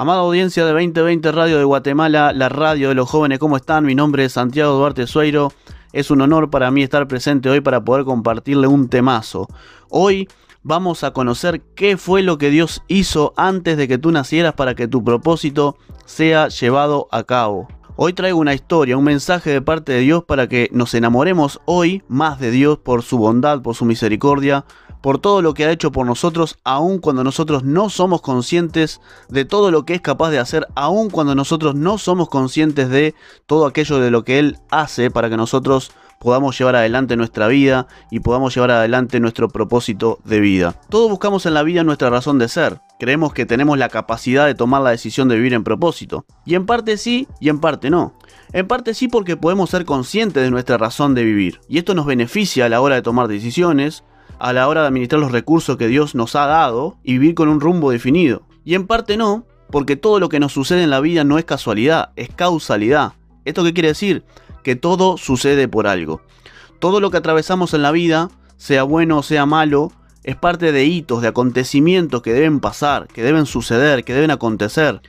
Amada audiencia de 2020 Radio de Guatemala, la radio de los jóvenes, ¿cómo están? Mi nombre es Santiago Duarte Sueiro. Es un honor para mí estar presente hoy para poder compartirle un temazo. Hoy vamos a conocer qué fue lo que Dios hizo antes de que tú nacieras para que tu propósito sea llevado a cabo. Hoy traigo una historia, un mensaje de parte de Dios para que nos enamoremos hoy más de Dios por su bondad, por su misericordia, por todo lo que ha hecho por nosotros, aun cuando nosotros no somos conscientes de todo lo que es capaz de hacer, aun cuando nosotros no somos conscientes de todo aquello de lo que Él hace para que nosotros podamos llevar adelante nuestra vida y podamos llevar adelante nuestro propósito de vida. Todos buscamos en la vida nuestra razón de ser. Creemos que tenemos la capacidad de tomar la decisión de vivir en propósito. Y en parte sí y en parte no. En parte sí porque podemos ser conscientes de nuestra razón de vivir. Y esto nos beneficia a la hora de tomar decisiones, a la hora de administrar los recursos que Dios nos ha dado y vivir con un rumbo definido. Y en parte no, porque todo lo que nos sucede en la vida no es casualidad, es causalidad. ¿Esto qué quiere decir? Que todo sucede por algo. Todo lo que atravesamos en la vida, sea bueno o sea malo, es parte de hitos, de acontecimientos que deben pasar, que deben suceder, que deben acontecer.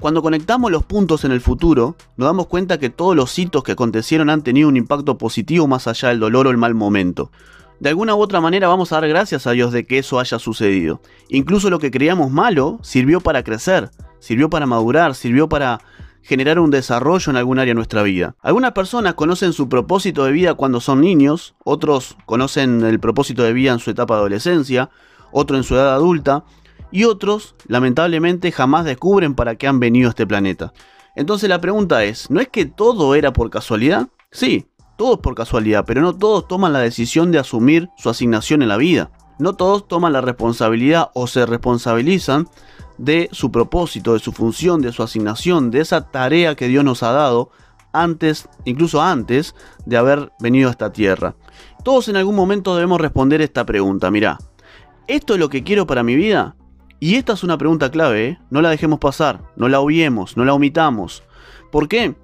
Cuando conectamos los puntos en el futuro, nos damos cuenta que todos los hitos que acontecieron han tenido un impacto positivo más allá del dolor o el mal momento de alguna u otra manera vamos a dar gracias a Dios de que eso haya sucedido. Incluso lo que creíamos malo sirvió para crecer, sirvió para madurar, sirvió para generar un desarrollo en algún área de nuestra vida. Algunas personas conocen su propósito de vida cuando son niños, otros conocen el propósito de vida en su etapa de adolescencia, otro en su edad adulta, y otros, lamentablemente, jamás descubren para qué han venido a este planeta. Entonces la pregunta es, ¿no es que todo era por casualidad? Sí, todos por casualidad, pero no todos toman la decisión de asumir su asignación en la vida. No todos toman la responsabilidad o se responsabilizan de su propósito, de su función, de su asignación, de esa tarea que Dios nos ha dado antes, incluso antes de haber venido a esta tierra. Todos en algún momento debemos responder esta pregunta, mirá, ¿esto es lo que quiero para mi vida? Y esta es una pregunta clave, ¿eh? no la dejemos pasar, no la obviemos, no la omitamos. ¿Por qué?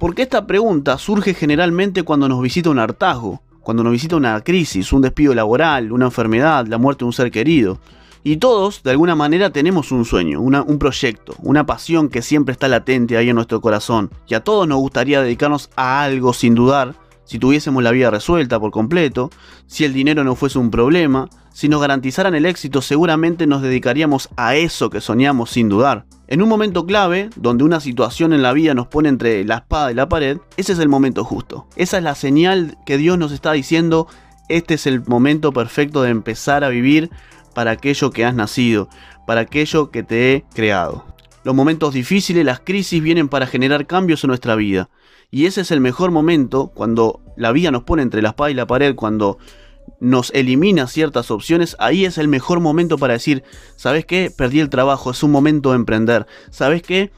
Porque esta pregunta surge generalmente cuando nos visita un hartazgo, cuando nos visita una crisis, un despido laboral, una enfermedad, la muerte de un ser querido. Y todos, de alguna manera, tenemos un sueño, un proyecto, una pasión que siempre está latente ahí en nuestro corazón. Y a todos nos gustaría dedicarnos a algo sin dudar, si tuviésemos la vida resuelta por completo, si el dinero no fuese un problema, si nos garantizaran el éxito, seguramente nos dedicaríamos a eso que soñamos sin dudar. En un momento clave, donde una situación en la vida nos pone entre la espada y la pared, ese es el momento justo. Esa es la señal que Dios nos está diciendo, este es el momento perfecto de empezar a vivir para aquello que has nacido, para aquello que te he creado. Los momentos difíciles, las crisis vienen para generar cambios en nuestra vida. Y ese es el mejor momento cuando la vida nos pone entre la espada y la pared, cuando nos elimina ciertas opciones, ahí es el mejor momento para decir, ¿sabes qué? Perdí el trabajo, es un momento de emprender. ¿Sabes qué?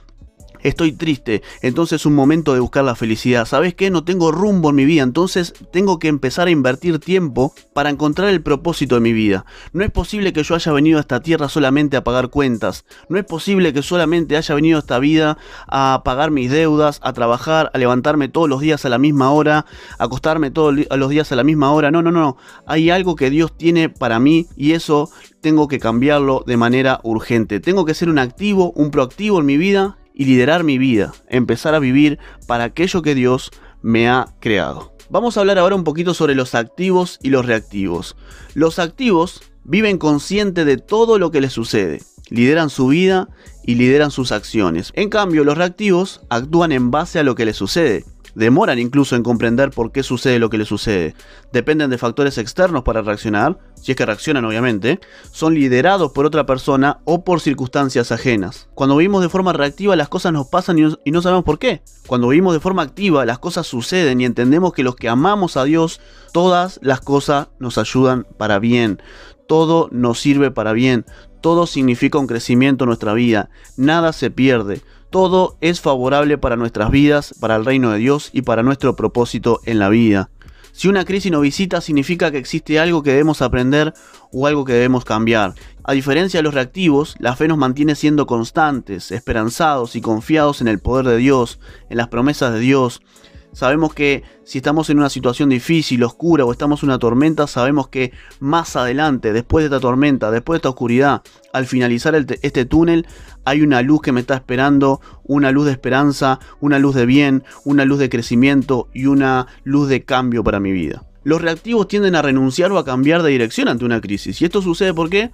Estoy triste, entonces es un momento de buscar la felicidad. ¿Sabes qué? No tengo rumbo en mi vida, entonces tengo que empezar a invertir tiempo para encontrar el propósito de mi vida. No es posible que yo haya venido a esta tierra solamente a pagar cuentas. No es posible que solamente haya venido a esta vida a pagar mis deudas, a trabajar, a levantarme todos los días a la misma hora, a acostarme todos los días a la misma hora. No, no, no. Hay algo que Dios tiene para mí y eso tengo que cambiarlo de manera urgente. Tengo que ser un activo, un proactivo en mi vida y liderar mi vida, empezar a vivir para aquello que Dios me ha creado. Vamos a hablar ahora un poquito sobre los activos y los reactivos. Los activos viven conscientes de todo lo que les sucede, lideran su vida y lideran sus acciones. En cambio, los reactivos actúan en base a lo que les sucede demoran incluso en comprender por qué sucede lo que les sucede. Dependen de factores externos para reaccionar, si es que reaccionan obviamente, son liderados por otra persona o por circunstancias ajenas. Cuando vivimos de forma reactiva las cosas nos pasan y no, sabemos por qué. Cuando vivimos de forma activa las cosas suceden y entendemos que los que amamos a Dios, todas las cosas nos ayudan para bien. Todo nos sirve para bien. Todo significa un crecimiento en nuestra vida. Nada se pierde todo es favorable para nuestras vidas, para el reino de Dios y para nuestro propósito en la vida. Si una crisis nos visita significa que existe algo que debemos aprender o algo que debemos cambiar. A diferencia de los reactivos, la fe nos mantiene siendo constantes, esperanzados y confiados en el poder de Dios, en las promesas de Dios. Sabemos que si estamos en una situación difícil, oscura o estamos en una tormenta, sabemos que más adelante, después de esta tormenta, después de esta oscuridad, al finalizar este túnel, hay una luz que me está esperando, una luz de esperanza, una luz de bien, una luz de crecimiento y una luz de cambio para mi vida. Los reactivos tienden a renunciar o a cambiar de dirección ante una crisis. Y esto sucede ¿por qué?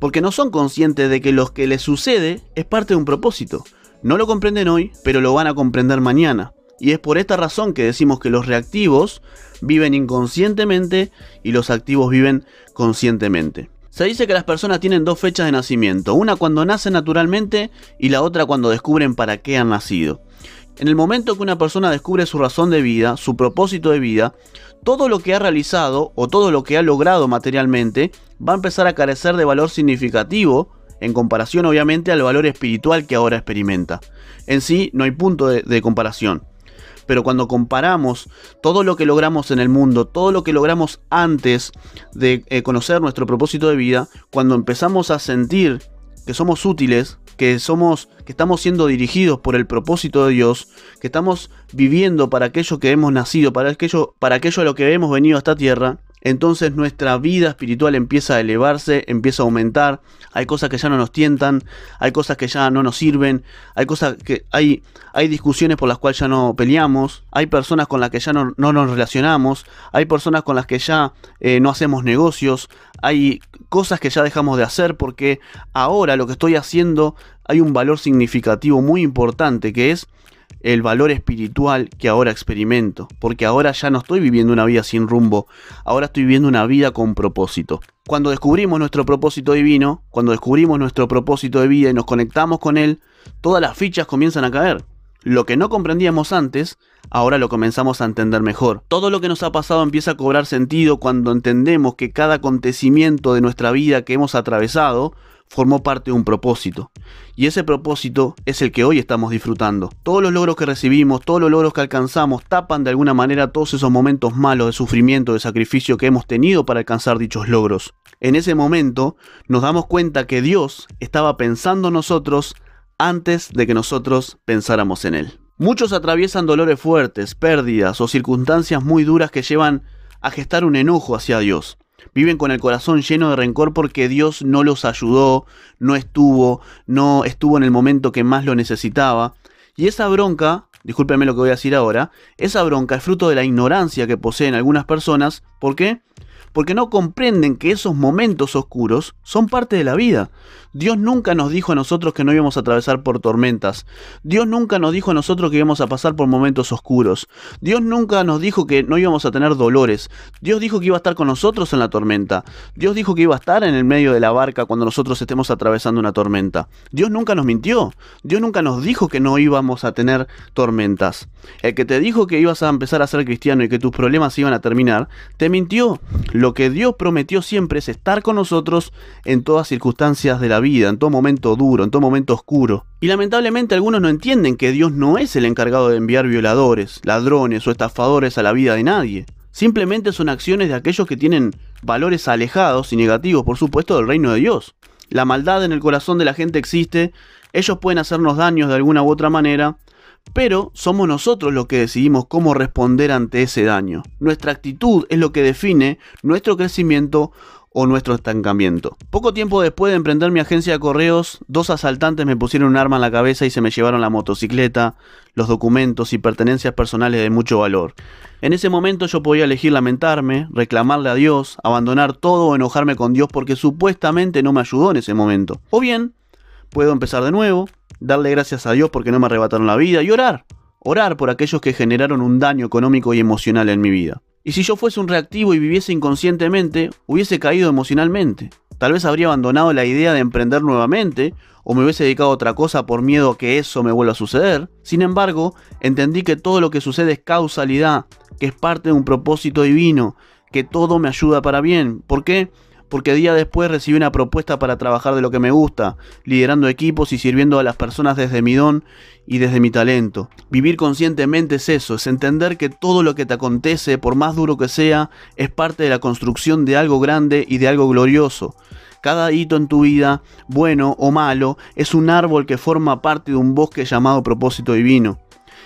Porque no son conscientes de que lo que les sucede es parte de un propósito. No lo comprenden hoy, pero lo van a comprender mañana. Y es por esta razón que decimos que los reactivos viven inconscientemente y los activos viven conscientemente. Se dice que las personas tienen dos fechas de nacimiento, una cuando nacen naturalmente y la otra cuando descubren para qué han nacido. En el momento que una persona descubre su razón de vida, su propósito de vida, todo lo que ha realizado o todo lo que ha logrado materialmente va a empezar a carecer de valor significativo en comparación obviamente al valor espiritual que ahora experimenta. En sí no hay punto de, comparación pero cuando comparamos todo lo que logramos en el mundo, todo lo que logramos antes de eh, conocer nuestro propósito de vida, cuando empezamos a sentir que somos útiles, que somos que estamos siendo dirigidos por el propósito de Dios, que estamos viviendo para aquello que hemos nacido, para aquello para aquello a lo que hemos venido a esta tierra, entonces nuestra vida espiritual empieza a elevarse, empieza a aumentar, hay cosas que ya no nos tientan, hay cosas que ya no nos sirven, hay cosas que hay, hay discusiones por las cuales ya no peleamos, hay personas con las que ya no, nos relacionamos, hay personas con las que ya eh, no hacemos negocios, hay cosas que ya dejamos de hacer porque ahora lo que estoy haciendo hay un valor significativo muy importante que es el valor espiritual que ahora experimento, porque ahora ya no estoy viviendo una vida sin rumbo, ahora estoy viviendo una vida con propósito. Cuando descubrimos nuestro propósito divino, cuando descubrimos nuestro propósito de vida y nos conectamos con él, todas las fichas comienzan a caer. Lo que no comprendíamos antes, ahora lo comenzamos a entender mejor. Todo lo que nos ha pasado empieza a cobrar sentido cuando entendemos que cada acontecimiento de nuestra vida que hemos atravesado formó parte de un propósito. Y ese propósito es el que hoy estamos disfrutando. Todos los logros que recibimos, todos los logros que alcanzamos, tapan de alguna manera todos esos momentos malos de sufrimiento, de sacrificio que hemos tenido para alcanzar dichos logros. En ese momento nos damos cuenta que Dios estaba pensando en nosotros antes de que nosotros pensáramos en Él. Muchos atraviesan dolores fuertes, pérdidas o circunstancias muy duras que llevan a gestar un enojo hacia Dios. Viven con el corazón lleno de rencor porque Dios no los ayudó, no estuvo, no estuvo en el momento que más lo necesitaba. Y esa bronca, discúlpenme lo que voy a decir ahora, esa bronca es fruto de la ignorancia que poseen algunas personas. ¿Por qué? porque no comprenden que esos momentos oscuros son parte de la vida. Dios nunca nos dijo a nosotros que no íbamos a atravesar por tormentas. Dios nunca nos dijo a nosotros que íbamos a pasar por momentos oscuros. Dios nunca nos dijo que no íbamos a tener dolores. Dios dijo que iba a estar con nosotros en la tormenta. Dios dijo que iba a estar en el medio de la barca cuando nosotros estemos atravesando una tormenta. Dios nunca nos mintió. Dios nunca nos dijo que no íbamos a tener tormentas. El que te dijo que ibas a empezar a ser cristiano y que tus problemas iban a terminar, te mintió. Lo que Dios prometió siempre es estar con nosotros en todas circunstancias de la vida, en todo momento duro, en todo momento oscuro. Y lamentablemente algunos no entienden que Dios no es el encargado de enviar violadores, ladrones o estafadores a la vida de nadie. Simplemente son acciones de aquellos que tienen valores alejados y negativos, por supuesto, del reino de Dios. La maldad en el corazón de la gente existe, ellos pueden hacernos daños de alguna u otra manera, pero somos nosotros los que decidimos cómo responder ante ese daño. Nuestra actitud es lo que define nuestro crecimiento o nuestro estancamiento. Poco tiempo después de emprender mi agencia de correos, dos asaltantes me pusieron un arma en la cabeza y se me llevaron la motocicleta, los documentos y pertenencias personales de mucho valor. En ese momento yo podía elegir lamentarme, reclamarle a Dios, abandonar todo o enojarme con Dios porque supuestamente no me ayudó en ese momento. O bien, puedo empezar de nuevo, darle gracias a Dios porque no me arrebataron la vida y orar. Orar por aquellos que generaron un daño económico y emocional en mi vida. Y si yo fuese un reactivo y viviese inconscientemente, hubiese caído emocionalmente. Tal vez habría abandonado la idea de emprender nuevamente, o me hubiese dedicado a otra cosa por miedo a que eso me vuelva a suceder. Sin embargo, entendí que todo lo que sucede es causalidad, que es parte de un propósito divino, que todo me ayuda para bien. ¿Por qué? Porque día después recibí una propuesta para trabajar de lo que me gusta, liderando equipos y sirviendo a las personas desde mi don y desde mi talento. Vivir conscientemente es eso, es entender que todo lo que te acontece, por más duro que sea, es parte de la construcción de algo grande y de algo glorioso. Cada hito en tu vida, bueno o malo, es un árbol que forma parte de un bosque llamado propósito divino.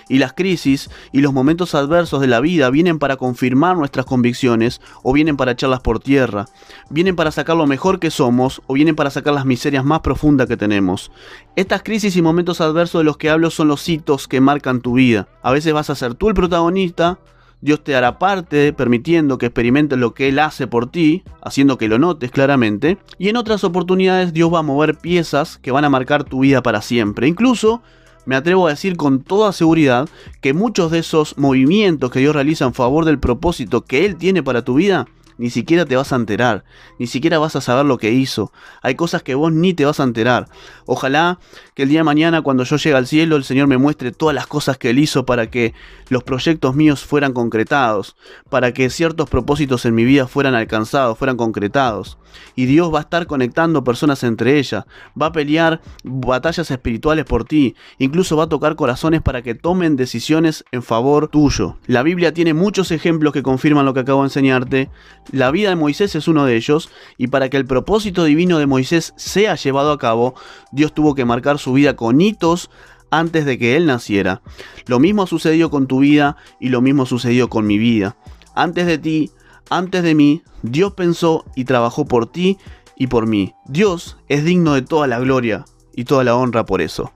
Y las crisis y los momentos adversos de la vida vienen para confirmar nuestras convicciones o vienen para echarlas por tierra, vienen para sacar lo mejor que somos o vienen para sacar las miserias más profundas que tenemos. Estas crisis y momentos adversos de los que hablo son los hitos que marcan tu vida. A veces vas a ser tú el protagonista, Dios te hará parte, permitiendo que experimentes lo que Él hace por ti, haciendo que lo notes claramente. Y en otras oportunidades Dios va a mover piezas que van a marcar tu vida para siempre. Incluso me atrevo a decir con toda seguridad que muchos de esos movimientos que Dios realiza en favor del propósito que Él tiene para tu vida ni siquiera te vas a enterar, ni siquiera vas a saber lo que hizo. Hay cosas que vos ni te vas a enterar. Ojalá que el día de mañana cuando yo llegue al cielo el Señor me muestre todas las cosas que Él hizo para que los proyectos míos fueran concretados, para que ciertos propósitos en mi vida fueran alcanzados, fueran concretados. Y Dios va a estar conectando personas entre ellas, va a pelear batallas espirituales por ti, incluso va a tocar corazones para que tomen decisiones en favor tuyo. La Biblia tiene muchos ejemplos que confirman lo que acabo de enseñarte. La vida de Moisés es uno de ellos, y para que el propósito divino de Moisés sea llevado a cabo, Dios tuvo que marcar su vida con hitos antes de que él naciera. Lo mismo sucedió con tu vida y lo mismo sucedió con mi vida. Antes de ti, antes de mí, Dios pensó y trabajó por ti y por mí. Dios es digno de toda la gloria y toda la honra por eso.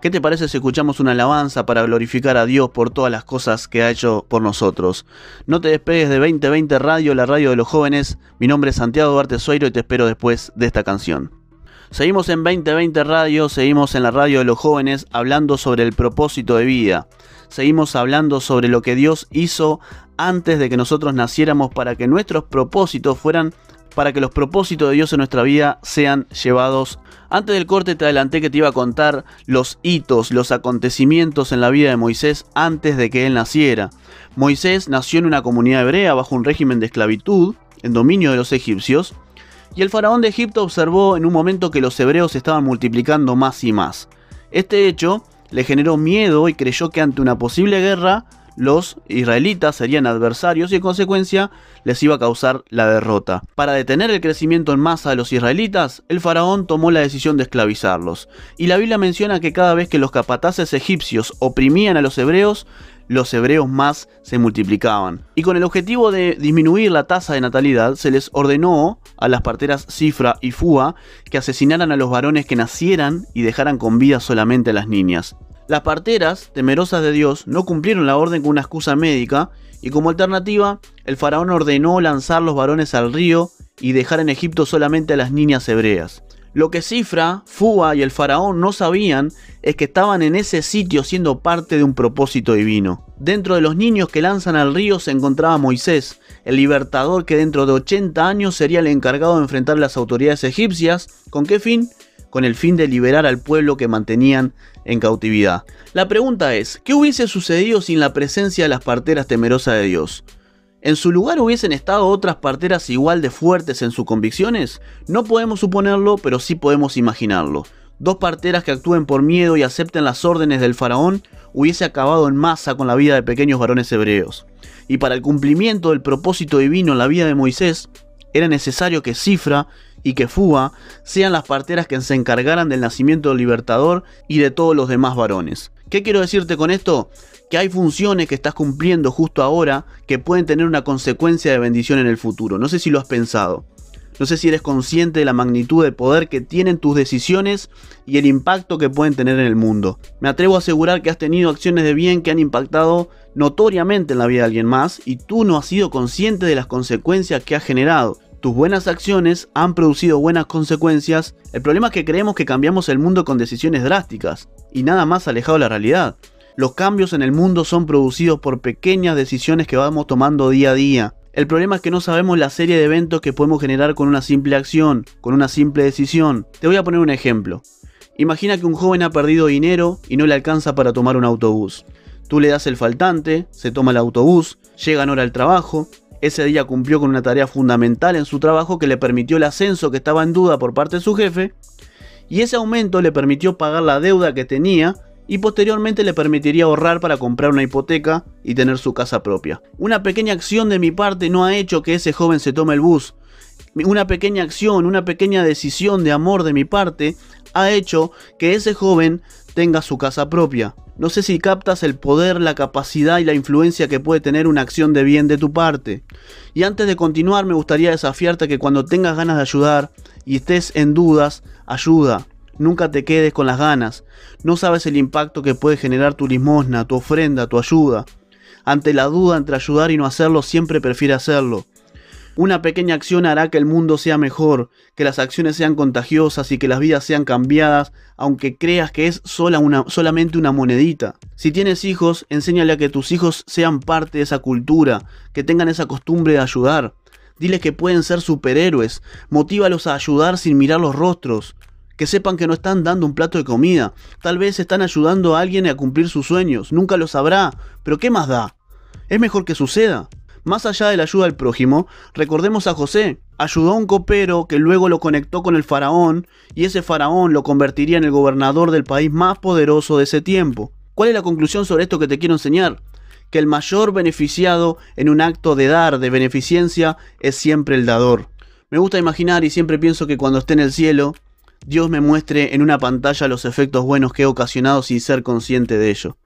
¿Qué te parece si escuchamos una alabanza para glorificar a Dios por todas las cosas que ha hecho por nosotros? No te despegues de 2020 Radio, la radio de los jóvenes. Mi nombre es Santiago Duarte Sueiro y te espero después de esta canción. Seguimos en 2020 Radio, seguimos en la radio de los jóvenes hablando sobre el propósito de vida. Seguimos hablando sobre lo que Dios hizo antes de que nosotros naciéramos para que nuestros propósitos fueran para que los propósitos de Dios en nuestra vida sean llevados. Antes del corte te adelanté que te iba a contar los hitos, los acontecimientos en la vida de Moisés antes de que él naciera. Moisés nació en una comunidad hebrea bajo un régimen de esclavitud, en dominio de los egipcios, y el faraón de Egipto observó en un momento que los hebreos estaban multiplicando más y más. Este hecho le generó miedo y creyó que ante una posible guerra los israelitas serían adversarios y en consecuencia les iba a causar la derrota. Para detener el crecimiento en masa de los israelitas, el faraón tomó la decisión de esclavizarlos. Y la Biblia menciona que cada vez que los capataces egipcios oprimían a los hebreos, los hebreos más se multiplicaban. Y con el objetivo de disminuir la tasa de natalidad, se les ordenó a las parteras Cifra y Fua que asesinaran a los varones que nacieran y dejaran con vida solamente a las niñas. Las parteras, temerosas de Dios, no cumplieron la orden con una excusa médica y como alternativa, el faraón ordenó lanzar los varones al río y dejar en Egipto solamente a las niñas hebreas. Lo que Cifra, Fua y el faraón no sabían es que estaban en ese sitio siendo parte de un propósito divino. Dentro de los niños que lanzan al río se encontraba Moisés, el libertador que dentro de 80 años sería el encargado de enfrentar a las autoridades egipcias. ¿Con qué fin? Con el fin de liberar al pueblo que mantenían en cautividad. La pregunta es, ¿qué hubiese sucedido sin la presencia de las parteras temerosas de Dios? ¿En su lugar hubiesen estado otras parteras igual de fuertes en sus convicciones? No podemos suponerlo, pero sí podemos imaginarlo. Dos parteras que actúen por miedo y acepten las órdenes del faraón hubiese acabado en masa con la vida de pequeños varones hebreos. Y para el cumplimiento del propósito divino en la vida de Moisés, era necesario que Cifra y que Fuba sean las parteras que se encargaran del nacimiento del libertador y de todos los demás varones. ¿Qué quiero decirte con esto? Que hay funciones que estás cumpliendo justo ahora que pueden tener una consecuencia de bendición en el futuro. No sé si lo has pensado. No sé si eres consciente de la magnitud de poder que tienen tus decisiones y el impacto que pueden tener en el mundo. Me atrevo a asegurar que has tenido acciones de bien que han impactado notoriamente en la vida de alguien más y tú no has sido consciente de las consecuencias que has generado. Tus buenas acciones han producido buenas consecuencias. El problema es que creemos que cambiamos el mundo con decisiones drásticas y nada más alejado de la realidad. Los cambios en el mundo son producidos por pequeñas decisiones que vamos tomando día a día. El problema es que no sabemos la serie de eventos que podemos generar con una simple acción, con una simple decisión. Te voy a poner un ejemplo. Imagina que un joven ha perdido dinero y no le alcanza para tomar un autobús. Tú le das el faltante, se toma el autobús, llega en hora al trabajo, ese día cumplió con una tarea fundamental en su trabajo que le permitió el ascenso que estaba en duda por parte de su jefe, y ese aumento le permitió pagar la deuda que tenía y posteriormente le permitiría ahorrar para comprar una hipoteca y tener su casa propia. Una pequeña acción de mi parte no ha hecho que ese joven se tome el bus. Una pequeña acción, una pequeña decisión de amor de mi parte ha hecho que ese joven tenga su casa propia. No sé si captas el poder, la capacidad y la influencia que puede tener una acción de bien de tu parte. Y antes de continuar me gustaría desafiarte que cuando tengas ganas de ayudar y estés en dudas, ayuda. Nunca te quedes con las ganas. No sabes el impacto que puede generar tu limosna, tu ofrenda, tu ayuda. Ante la duda entre ayudar y no hacerlo, siempre prefiere hacerlo. Una pequeña acción hará que el mundo sea mejor, que las acciones sean contagiosas y que las vidas sean cambiadas, aunque creas que es sola una, solamente una monedita. Si tienes hijos, enséñale a que tus hijos sean parte de esa cultura, que tengan esa costumbre de ayudar. Diles que pueden ser superhéroes, motívalos a ayudar sin mirar los rostros, que sepan que no están dando un plato de comida, tal vez están ayudando a alguien a cumplir sus sueños, nunca lo sabrá, pero ¿qué más da? Es mejor que suceda. Más allá de la ayuda al prójimo, recordemos a José. Ayudó a un copero que luego lo conectó con el faraón y ese faraón lo convertiría en el gobernador del país más poderoso de ese tiempo. ¿Cuál es la conclusión sobre esto que te quiero enseñar? Que el mayor beneficiado en un acto de dar, de beneficencia, es siempre el dador. Me gusta imaginar y siempre pienso que cuando esté en el cielo, Dios me muestre en una pantalla los efectos buenos que he ocasionado sin ser consciente de ello.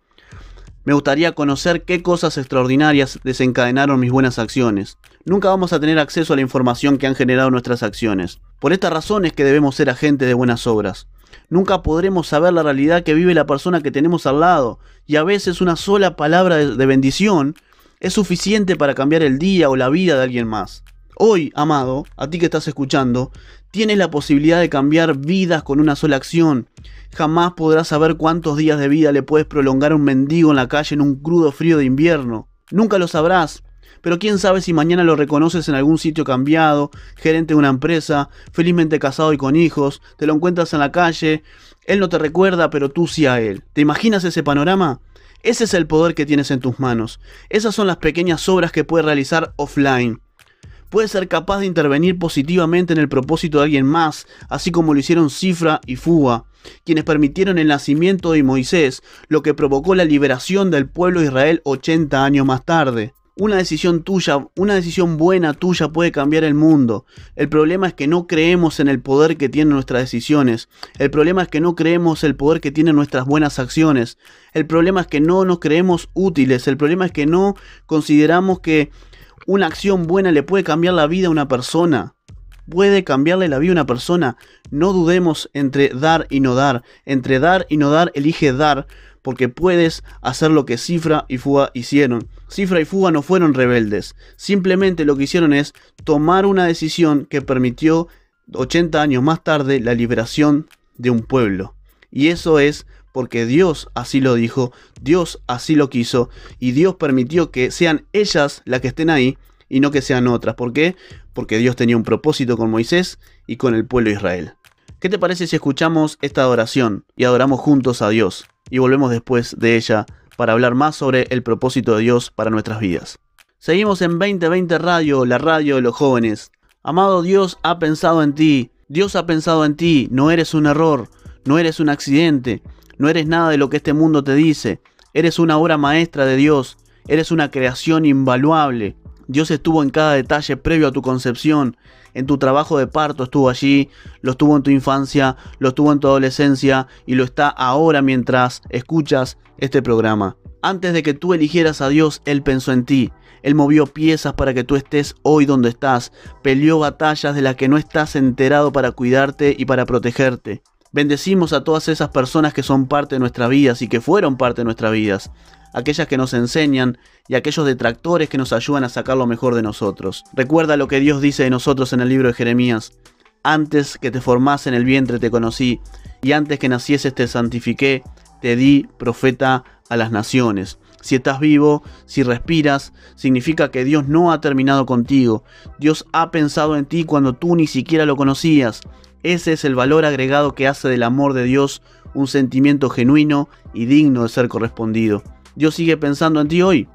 Me gustaría conocer qué cosas extraordinarias desencadenaron mis buenas acciones. Nunca vamos a tener acceso a la información que han generado nuestras acciones. Por esta razón es que debemos ser agentes de buenas obras. Nunca podremos saber la realidad que vive la persona que tenemos al lado, y a veces una sola palabra de bendición es suficiente para cambiar el día o la vida de alguien más. Hoy, amado, a ti que estás escuchando, tienes la posibilidad de cambiar vidas con una sola acción. Jamás podrás saber cuántos días de vida le puedes prolongar a un mendigo en la calle en un crudo frío de invierno. Nunca lo sabrás. Pero quién sabe si mañana lo reconoces en algún sitio cambiado, gerente de una empresa, felizmente casado y con hijos, te lo encuentras en la calle, él no te recuerda, pero tú sí a él. ¿Te imaginas ese panorama? Ese es el poder que tienes en tus manos. Esas son las pequeñas obras que puedes realizar offline puede ser capaz de intervenir positivamente en el propósito de alguien más, así como lo hicieron Cifra y Fuga, quienes permitieron el nacimiento de Moisés, lo que provocó la liberación del pueblo de Israel 80 años más tarde. Una decisión tuya, una decisión buena tuya puede cambiar el mundo. El problema es que no creemos en el poder que tienen nuestras decisiones. El problema es que no creemos el poder que tienen nuestras buenas acciones. El problema es que no nos creemos útiles. El problema es que no consideramos que una acción buena le puede cambiar la vida a una persona. Puede cambiarle la vida a una persona. No dudemos entre dar y no dar. Entre dar y no dar, elige dar, porque puedes hacer lo que Cifra y Fuga hicieron. Cifra y Fuga no fueron rebeldes. Simplemente lo que hicieron es tomar una decisión que permitió 80 años más tarde la liberación de un pueblo. Y eso es porque Dios así lo dijo, Dios así lo quiso y Dios permitió que sean ellas las que estén ahí y no que sean otras. ¿Por qué? Porque Dios tenía un propósito con Moisés y con el pueblo de Israel. ¿Qué te parece si escuchamos esta adoración y adoramos juntos a Dios y volvemos después de ella para hablar más sobre el propósito de Dios para nuestras vidas? Seguimos en 2020 Radio, la radio de los jóvenes. Amado Dios ha pensado en ti, Dios ha pensado en ti, no eres un error, no eres un accidente, no eres nada de lo que este mundo te dice. Eres una obra maestra de Dios. Eres una creación invaluable. Dios estuvo en cada detalle previo a tu concepción. En tu trabajo de parto estuvo allí, lo estuvo en tu infancia, lo estuvo en tu adolescencia y lo está ahora mientras escuchas este programa. Antes de que tú eligieras a Dios, Él pensó en ti. Él movió piezas para que tú estés hoy donde estás. Peleó batallas de las que no estás enterado para cuidarte y para protegerte. Bendecimos a todas esas personas que son parte de nuestras vidas y que fueron parte de nuestras vidas, aquellas que nos enseñan y aquellos detractores que nos ayudan a sacar lo mejor de nosotros. Recuerda lo que Dios dice de nosotros en el libro de Jeremías. Antes que te formase en el vientre te conocí, y antes que nacieses te santifiqué, te di profeta a las naciones. Si estás vivo, si respiras, significa que Dios no ha terminado contigo. Dios ha pensado en ti cuando tú ni siquiera lo conocías. Ese es el valor agregado que hace del amor de Dios un sentimiento genuino y digno de ser correspondido. Dios sigue pensando en ti hoy.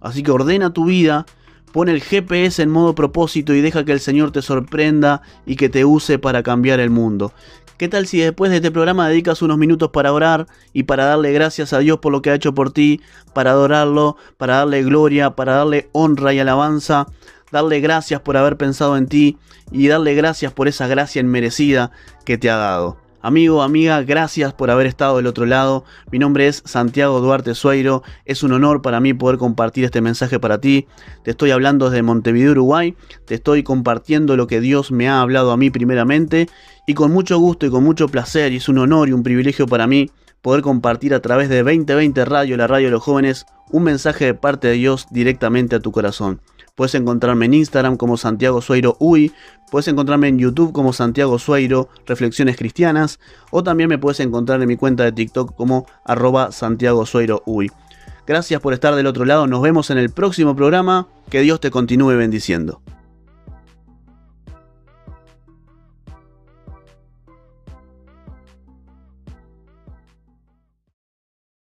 Así que ordena tu vida, pon el GPS en modo propósito y deja que el Señor te sorprenda y que te use para cambiar el mundo. ¿Qué tal si después de este programa dedicas unos minutos para orar y para darle gracias a Dios por lo que ha hecho por ti, para adorarlo, para darle gloria, para darle honra y alabanza? Darle gracias por haber pensado en ti y darle gracias por esa gracia inmerecida que te ha dado. Amigo, amiga, gracias por haber estado del otro lado. Mi nombre es Santiago Duarte Sueiro. Es un honor para mí poder compartir este mensaje para ti. Te estoy hablando desde Montevideo, Uruguay. Te estoy compartiendo lo que Dios me ha hablado a mí primeramente. Y con mucho gusto y con mucho placer, y es un honor y un privilegio para mí poder compartir a través de 2020 Radio, la radio de los jóvenes, un mensaje de parte de Dios directamente a tu corazón. Puedes encontrarme en Instagram como Santiago Sueiro Uy, puedes encontrarme en YouTube como Santiago Sueiro Reflexiones Cristianas, o también me puedes encontrar en mi cuenta de TikTok como arroba Santiago Sueiro Uy. Gracias por estar del otro lado, nos vemos en el próximo programa, que Dios te continúe bendiciendo.